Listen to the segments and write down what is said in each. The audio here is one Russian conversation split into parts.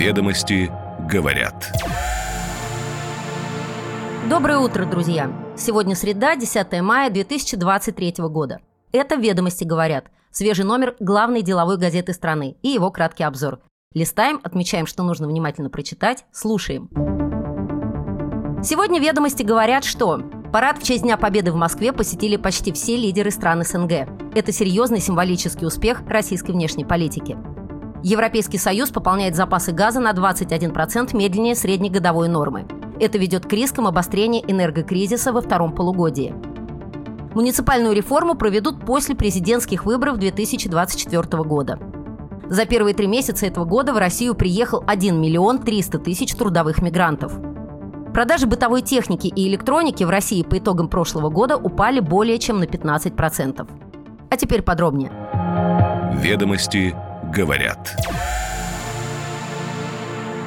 Ведомости говорят. Доброе утро, друзья! Сегодня среда, 10 мая 2023 года. Это «Ведомости говорят» – свежий номер главной деловой газеты страны и его краткий обзор. Листаем, отмечаем, что нужно внимательно прочитать, слушаем. Сегодня «Ведомости говорят», что Парад в честь Дня Победы в Москве посетили почти все лидеры стран СНГ. Это серьезный символический успех российской внешней политики. Европейский Союз пополняет запасы газа на 21% медленнее среднегодовой нормы. Это ведет к рискам обострения энергокризиса во втором полугодии. Муниципальную реформу проведут после президентских выборов 2024 года. За первые три месяца этого года в Россию приехал 1 миллион 300 тысяч трудовых мигрантов. Продажи бытовой техники и электроники в России по итогам прошлого года упали более чем на 15%. А теперь подробнее. Ведомости говорят.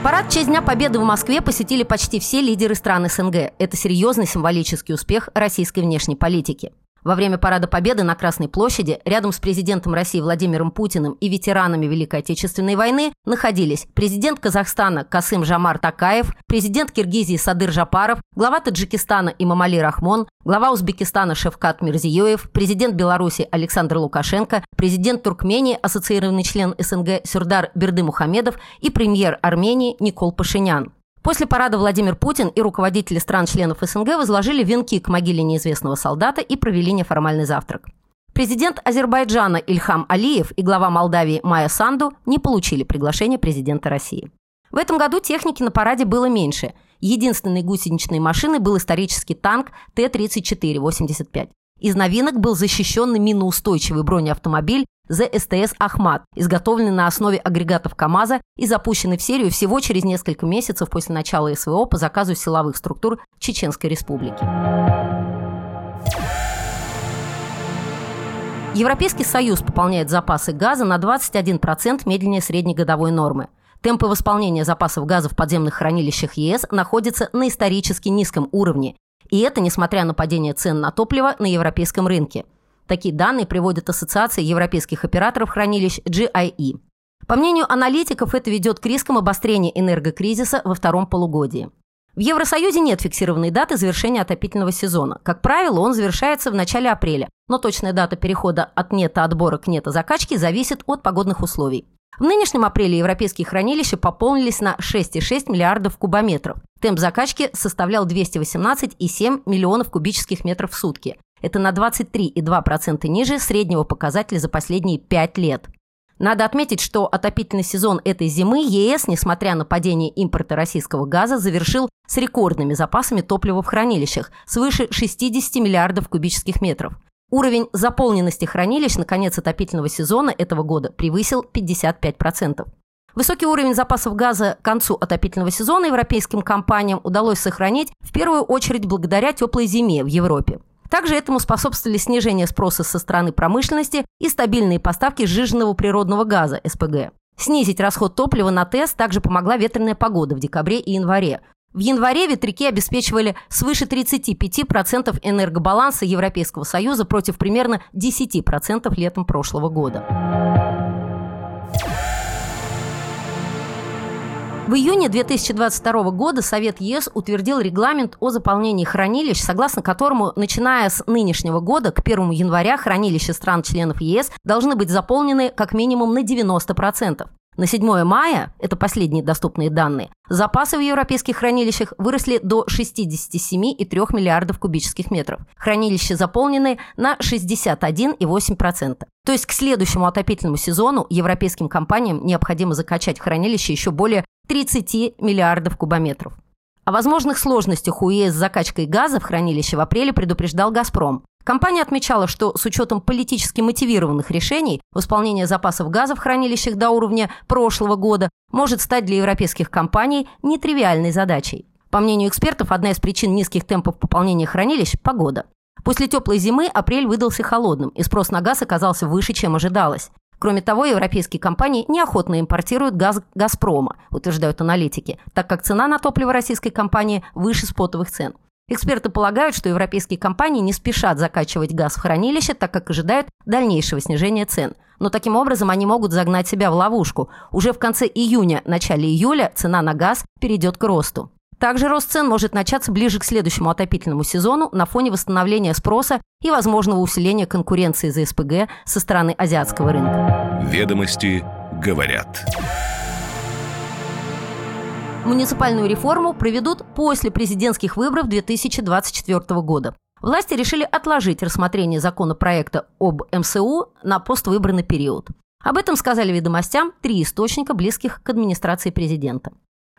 Парад в честь Дня Победы в Москве посетили почти все лидеры стран СНГ. Это серьезный символический успех российской внешней политики. Во время Парада Победы на Красной площади рядом с президентом России Владимиром Путиным и ветеранами Великой Отечественной войны находились президент Казахстана Касым Жамар Такаев, президент Киргизии Садыр Жапаров, глава Таджикистана Имамали Рахмон, глава Узбекистана Шевкат Мирзиёев, президент Беларуси Александр Лукашенко, президент Туркмении, ассоциированный член СНГ Сюрдар Берды Мухамедов и премьер Армении Никол Пашинян. После парада Владимир Путин и руководители стран-членов СНГ возложили венки к могиле неизвестного солдата и провели неформальный завтрак. Президент Азербайджана Ильхам Алиев и глава Молдавии Майя Санду не получили приглашение президента России. В этом году техники на параде было меньше. Единственной гусеничной машиной был исторический танк Т-34-85. Из новинок был защищенный миноустойчивый бронеавтомобиль ЗСТС «Ахмат», изготовленный на основе агрегатов КАМАЗа и запущенный в серию всего через несколько месяцев после начала СВО по заказу силовых структур Чеченской Республики. Европейский Союз пополняет запасы газа на 21% медленнее среднегодовой нормы. Темпы восполнения запасов газа в подземных хранилищах ЕС находятся на исторически низком уровне и это несмотря на падение цен на топливо на европейском рынке. Такие данные приводит Ассоциация европейских операторов хранилищ GIE. По мнению аналитиков, это ведет к рискам обострения энергокризиса во втором полугодии. В Евросоюзе нет фиксированной даты завершения отопительного сезона. Как правило, он завершается в начале апреля, но точная дата перехода от нета-отбора к нета-закачки зависит от погодных условий. В нынешнем апреле европейские хранилища пополнились на 6,6 миллиардов кубометров. Темп закачки составлял 218,7 миллионов кубических метров в сутки. Это на 23,2% ниже среднего показателя за последние 5 лет. Надо отметить, что отопительный сезон этой зимы ЕС, несмотря на падение импорта российского газа, завершил с рекордными запасами топлива в хранилищах – свыше 60 миллиардов кубических метров. Уровень заполненности хранилищ на конец отопительного сезона этого года превысил 55%. Высокий уровень запасов газа к концу отопительного сезона европейским компаниям удалось сохранить в первую очередь благодаря теплой зиме в Европе. Также этому способствовали снижение спроса со стороны промышленности и стабильные поставки сжиженного природного газа СПГ. Снизить расход топлива на ТЭС также помогла ветреная погода в декабре и январе, в январе ветряки обеспечивали свыше 35% энергобаланса Европейского Союза против примерно 10% летом прошлого года. В июне 2022 года Совет ЕС утвердил регламент о заполнении хранилищ, согласно которому, начиная с нынешнего года, к 1 января хранилища стран-членов ЕС должны быть заполнены как минимум на 90%. На 7 мая, это последние доступные данные, запасы в европейских хранилищах выросли до 67,3 миллиардов кубических метров. Хранилища заполнены на 61,8%. То есть к следующему отопительному сезону европейским компаниям необходимо закачать в хранилище еще более 30 миллиардов кубометров. О возможных сложностях у ЕС с закачкой газа в хранилище в апреле предупреждал «Газпром». Компания отмечала, что с учетом политически мотивированных решений восполнение запасов газа в хранилищах до уровня прошлого года может стать для европейских компаний нетривиальной задачей. По мнению экспертов, одна из причин низких темпов пополнения хранилищ – погода. После теплой зимы апрель выдался холодным, и спрос на газ оказался выше, чем ожидалось. Кроме того, европейские компании неохотно импортируют газ «Газпрома», утверждают аналитики, так как цена на топливо российской компании выше спотовых цен. Эксперты полагают, что европейские компании не спешат закачивать газ в хранилище, так как ожидают дальнейшего снижения цен. Но таким образом они могут загнать себя в ловушку. Уже в конце июня, начале июля цена на газ перейдет к росту. Также рост цен может начаться ближе к следующему отопительному сезону на фоне восстановления спроса и возможного усиления конкуренции за СПГ со стороны азиатского рынка. Ведомости говорят. Муниципальную реформу проведут после президентских выборов 2024 года. Власти решили отложить рассмотрение законопроекта об МСУ на поствыборный период. Об этом сказали ведомостям три источника, близких к администрации президента.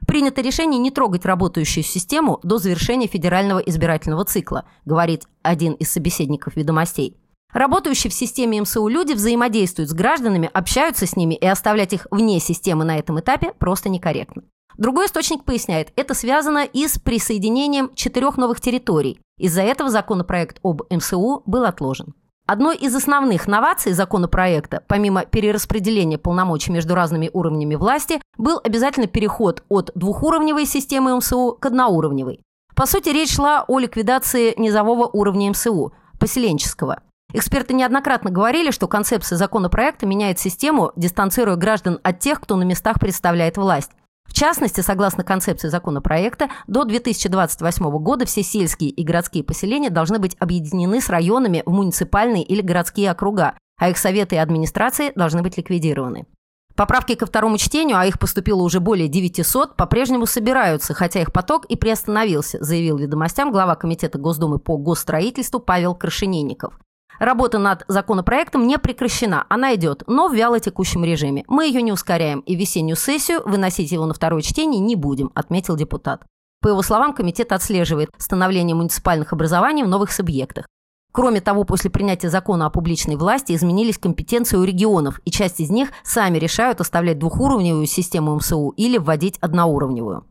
Принято решение не трогать работающую систему до завершения федерального избирательного цикла, говорит один из собеседников ведомостей. Работающие в системе МСУ люди взаимодействуют с гражданами, общаются с ними и оставлять их вне системы на этом этапе просто некорректно. Другой источник поясняет, это связано и с присоединением четырех новых территорий. Из-за этого законопроект об МСУ был отложен. Одной из основных новаций законопроекта, помимо перераспределения полномочий между разными уровнями власти, был обязательно переход от двухуровневой системы МСУ к одноуровневой. По сути, речь шла о ликвидации низового уровня МСУ, поселенческого. Эксперты неоднократно говорили, что концепция законопроекта меняет систему, дистанцируя граждан от тех, кто на местах представляет власть. В частности, согласно концепции законопроекта, до 2028 года все сельские и городские поселения должны быть объединены с районами в муниципальные или городские округа, а их советы и администрации должны быть ликвидированы. Поправки ко второму чтению, а их поступило уже более 900, по-прежнему собираются, хотя их поток и приостановился, заявил ведомостям глава Комитета Госдумы по госстроительству Павел Крашенинников. Работа над законопроектом не прекращена, она идет, но в вялотекущем режиме. Мы ее не ускоряем и весеннюю сессию выносить его на второе чтение не будем, отметил депутат. По его словам, комитет отслеживает становление муниципальных образований в новых субъектах. Кроме того, после принятия закона о публичной власти изменились компетенции у регионов, и часть из них сами решают оставлять двухуровневую систему МСУ или вводить одноуровневую.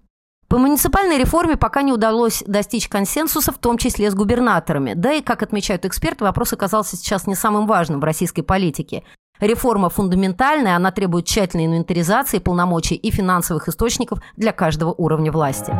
По муниципальной реформе пока не удалось достичь консенсуса, в том числе с губернаторами. Да и, как отмечают эксперты, вопрос оказался сейчас не самым важным в российской политике. Реформа фундаментальная, она требует тщательной инвентаризации полномочий и финансовых источников для каждого уровня власти.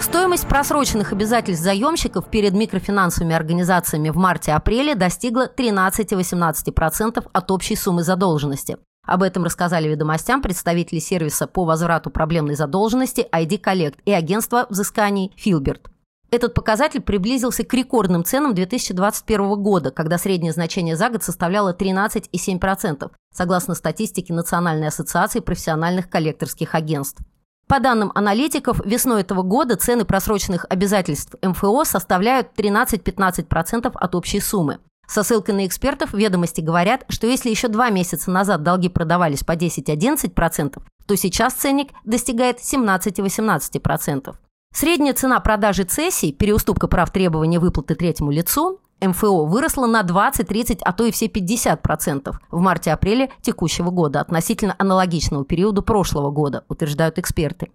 Стоимость просроченных обязательств заемщиков перед микрофинансовыми организациями в марте-апреле достигла 13-18% от общей суммы задолженности. Об этом рассказали ведомостям представители сервиса по возврату проблемной задолженности ID Collect и агентства взысканий Filbert. Этот показатель приблизился к рекордным ценам 2021 года, когда среднее значение за год составляло 13,7%, согласно статистике Национальной ассоциации профессиональных коллекторских агентств. По данным аналитиков, весной этого года цены просроченных обязательств МФО составляют 13-15% от общей суммы. Со ссылкой на экспертов ведомости говорят, что если еще два месяца назад долги продавались по 10-11%, то сейчас ценник достигает 17-18%. Средняя цена продажи цессий, переуступка прав требования выплаты третьему лицу, МФО выросла на 20-30, а то и все 50% в марте-апреле текущего года относительно аналогичного периода прошлого года, утверждают эксперты.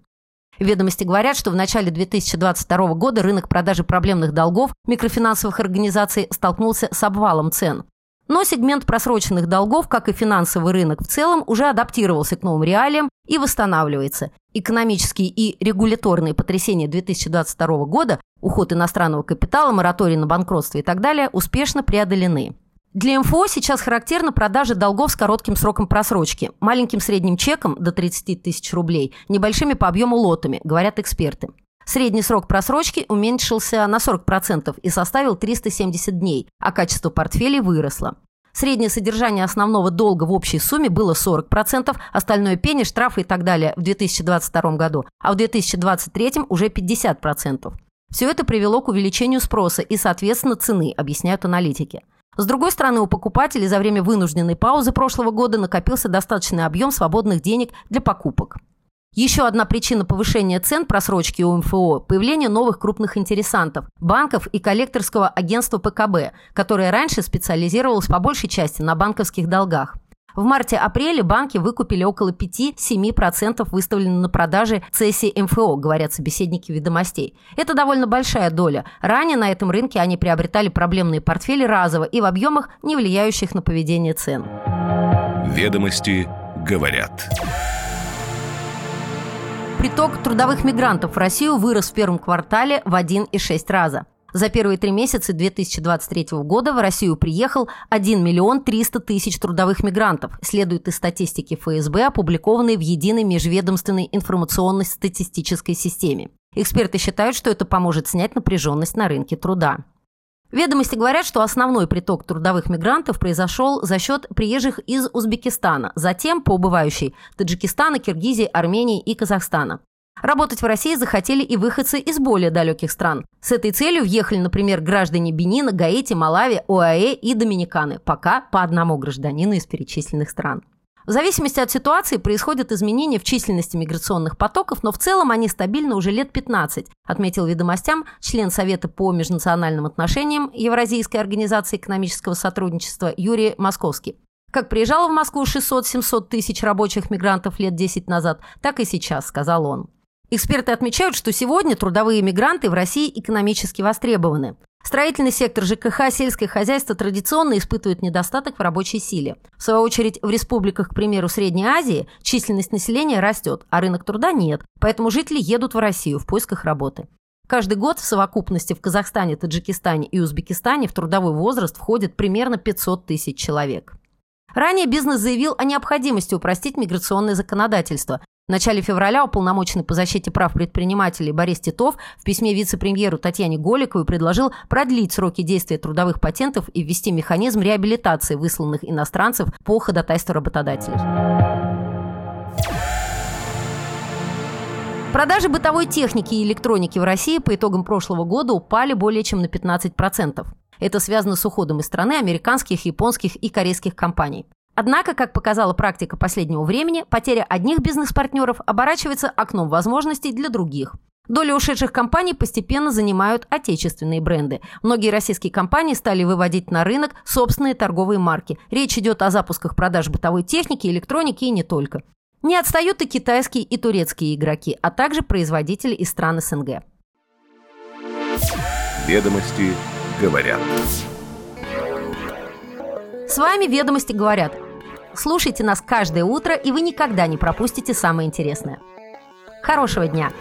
Ведомости говорят, что в начале 2022 года рынок продажи проблемных долгов микрофинансовых организаций столкнулся с обвалом цен. Но сегмент просроченных долгов, как и финансовый рынок в целом, уже адаптировался к новым реалиям и восстанавливается. Экономические и регуляторные потрясения 2022 года, уход иностранного капитала, мораторий на банкротство и так далее, успешно преодолены. Для МФО сейчас характерна продажа долгов с коротким сроком просрочки, маленьким средним чеком до 30 тысяч рублей, небольшими по объему лотами, говорят эксперты. Средний срок просрочки уменьшился на 40% и составил 370 дней, а качество портфелей выросло. Среднее содержание основного долга в общей сумме было 40%, остальное пени, штрафы и так далее в 2022 году, а в 2023 уже 50%. Все это привело к увеличению спроса и, соответственно, цены, объясняют аналитики. С другой стороны, у покупателей за время вынужденной паузы прошлого года накопился достаточный объем свободных денег для покупок. Еще одна причина повышения цен просрочки у МФО – появление новых крупных интересантов – банков и коллекторского агентства ПКБ, которое раньше специализировалось по большей части на банковских долгах. В марте-апреле банки выкупили около 5-7% выставленных на продаже цессии МФО, говорят собеседники ведомостей. Это довольно большая доля. Ранее на этом рынке они приобретали проблемные портфели разово и в объемах, не влияющих на поведение цен. Ведомости говорят. Приток трудовых мигрантов в Россию вырос в первом квартале в 1,6 раза. За первые три месяца 2023 года в Россию приехал 1 миллион 300 тысяч трудовых мигрантов, следует из статистики ФСБ, опубликованной в единой межведомственной информационной статистической системе. Эксперты считают, что это поможет снять напряженность на рынке труда. Ведомости говорят, что основной приток трудовых мигрантов произошел за счет приезжих из Узбекистана, затем по убывающей Таджикистана, Киргизии, Армении и Казахстана. Работать в России захотели и выходцы из более далеких стран. С этой целью въехали, например, граждане Бенина, Гаити, Малави, ОАЭ и Доминиканы, пока по одному гражданину из перечисленных стран. В зависимости от ситуации происходят изменения в численности миграционных потоков, но в целом они стабильны уже лет 15, отметил ведомостям член Совета по межнациональным отношениям Евразийской организации экономического сотрудничества Юрий Московский. Как приезжало в Москву 600-700 тысяч рабочих мигрантов лет 10 назад, так и сейчас, сказал он. Эксперты отмечают, что сегодня трудовые мигранты в России экономически востребованы. Строительный сектор ЖКХ, сельское хозяйство традиционно испытывают недостаток в рабочей силе. В свою очередь, в республиках, к примеру, Средней Азии численность населения растет, а рынок труда нет, поэтому жители едут в Россию в поисках работы. Каждый год в совокупности в Казахстане, Таджикистане и Узбекистане в трудовой возраст входит примерно 500 тысяч человек. Ранее бизнес заявил о необходимости упростить миграционное законодательство, в начале февраля уполномоченный по защите прав предпринимателей Борис Титов в письме вице-премьеру Татьяне Голиковой предложил продлить сроки действия трудовых патентов и ввести механизм реабилитации высланных иностранцев по ходатайству работодателей. Продажи бытовой техники и электроники в России по итогам прошлого года упали более чем на 15%. Это связано с уходом из страны американских, японских и корейских компаний. Однако, как показала практика последнего времени, потеря одних бизнес-партнеров оборачивается окном возможностей для других. Доля ушедших компаний постепенно занимают отечественные бренды. Многие российские компании стали выводить на рынок собственные торговые марки. Речь идет о запусках продаж бытовой техники, электроники и не только. Не отстают и китайские, и турецкие игроки, а также производители из стран СНГ. Ведомости говорят. С вами «Ведомости говорят» Слушайте нас каждое утро, и вы никогда не пропустите самое интересное. Хорошего дня!